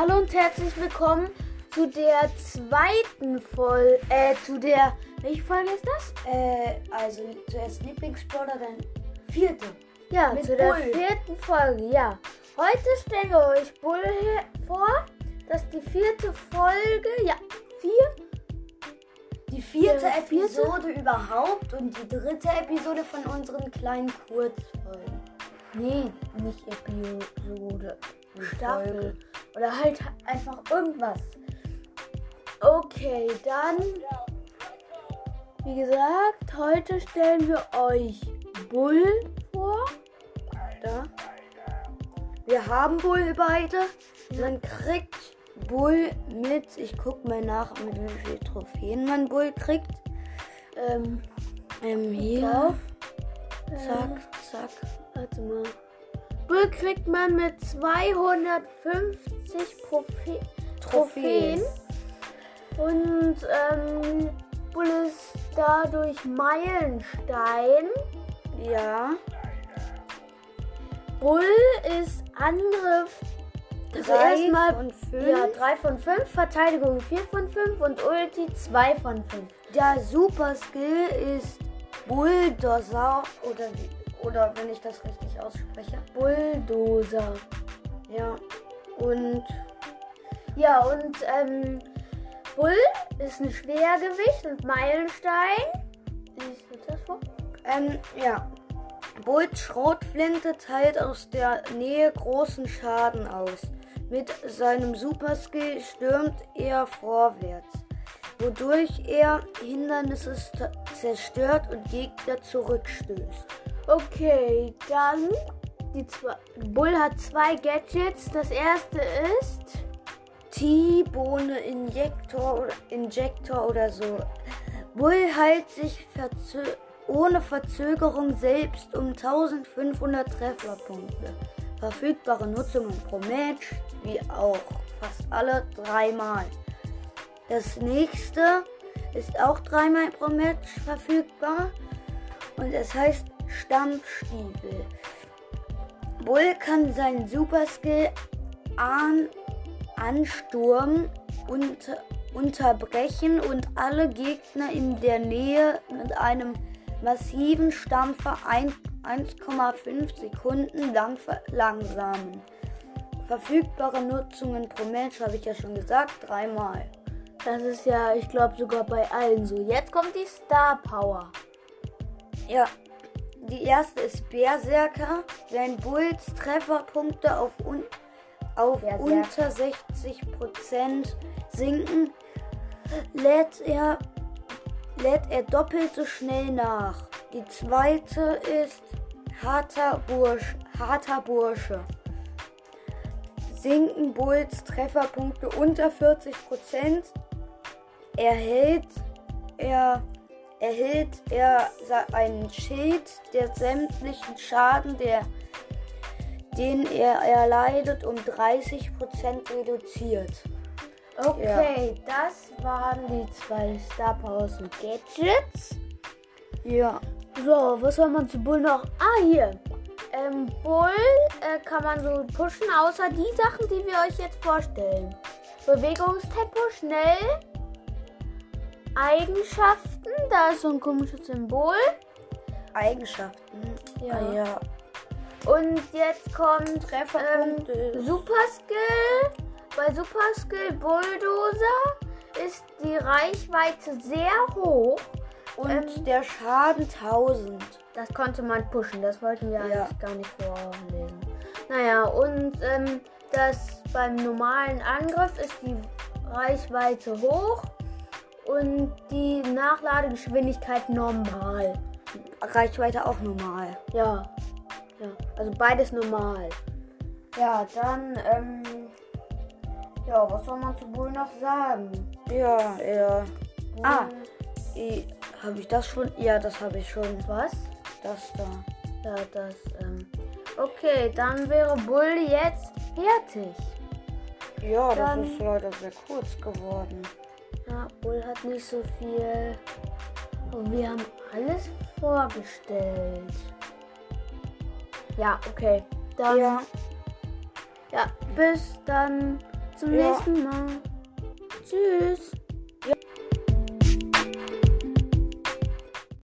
Hallo und herzlich willkommen zu der zweiten Folge, äh, zu der, welche Folge ist das? Äh, also zuerst Lieblingssportler, dann vierte. Ja, Mit zu der Bull. vierten Folge, ja. Heute stellen wir euch Bull vor. Das ist die vierte Folge, ja, vier. Die vierte Ja, vierte? Episode überhaupt und die dritte Episode von unseren kleinen Kurzfolgen. Nee, nicht Episode, Staffel. Folge. Oder halt einfach irgendwas. Okay, dann, wie gesagt, heute stellen wir euch Bull vor. Da. Wir haben Bull beide. Man kriegt Bull mit, ich guck mal nach, mit wie viel Trophäen man Bull kriegt. Ähm, Ähm, hier. drauf. Zack, zack. Warte mal. Bull kriegt man mit 250 Profe Trophäen. Und ähm, Bull ist dadurch Meilenstein. Ja. Bull ist Angriff. Also Drei erstmal von fünf. ja, 3 von 5, Verteidigung 4 von 5 und Ulti 2 von 5. Der Super Skill ist Bulldozer oder wie, oder wenn ich das richtig ausspreche. Bulldozer. Ja. Und Ja, und ähm, Bull ist ein Schwergewicht und Meilenstein. Liest du das vor? ähm, ja. Bulls Schrotflinte teilt aus der Nähe großen Schaden aus. Mit seinem Super Skill stürmt er vorwärts, wodurch er Hindernisse st- zerstört und Gegner zurückstößt. Okay, dann die zwei. Bull hat zwei Gadgets. Das erste ist T-Bohne Injektor oder Injektor oder so. Bull heilt sich verzö ohne Verzögerung selbst um 1500 Trefferpunkte. Verfügbare Nutzungen pro Match, wie auch fast alle dreimal. Das nächste ist auch dreimal pro Match verfügbar und es heißt Stampfstiefel. Bull kann seinen Super Skill an Ansturm unter, unterbrechen und alle Gegner in der Nähe mit einem massiven Stampfer ein- 1,5 Sekunden lang verlangsamen. Verfügbare Nutzungen pro Mensch habe ich ja schon gesagt, dreimal. Das ist ja, ich glaube, sogar bei allen so. Jetzt kommt die Star Power. Ja, die erste ist Berserker. Wenn Bulls Trefferpunkte auf, un auf unter 60% sinken, lädt er, lädt er doppelt so schnell nach. Die zweite ist harter, Bursch, harter Bursche. Sinken Bulls Trefferpunkte unter 40%, erhält er erhält er einen Schild, der sämtlichen Schaden, der, den er erleidet, um 30% reduziert. Okay, das waren die zwei Star Powers und Gadgets. Ja. So, was soll man zu Bull noch? Ah, hier. Ähm, Bull äh, kann man so pushen, außer die Sachen, die wir euch jetzt vorstellen. Bewegungstempo, schnell. Eigenschaften, da ist so ein komisches Symbol. Eigenschaften. Ja. Ah, ja. Und jetzt kommt Trefferpunkte. ähm, Super Skill. Bei Super Skill Bulldozer ist die Reichweite sehr hoch. Und ähm, der Schaden 1000. Das konnte man pushen, das wollten wir Ja. eigentlich gar nicht vorlesen. Naja, und ähm, das beim normalen Angriff ist die Reichweite hoch und die Nachladegeschwindigkeit normal. Reichweite auch normal. Ja, ja, also beides normal. Ja, dann, ähm, Ja, was soll man zu Bull noch sagen? ja, ja. Bull, Ah. Habe ich das schon? Ja, das habe ich schon. Was? Das da. Ja, das, ähm. Okay, dann wäre Bull jetzt fertig. Ja, das Dann- ist leider sehr kurz geworden. Nicht so viel. Und wir haben alles vorgestellt. Ja, okay. Dann, ja. Ja. bis dann zum Ja. nächsten Mal. Tschüss.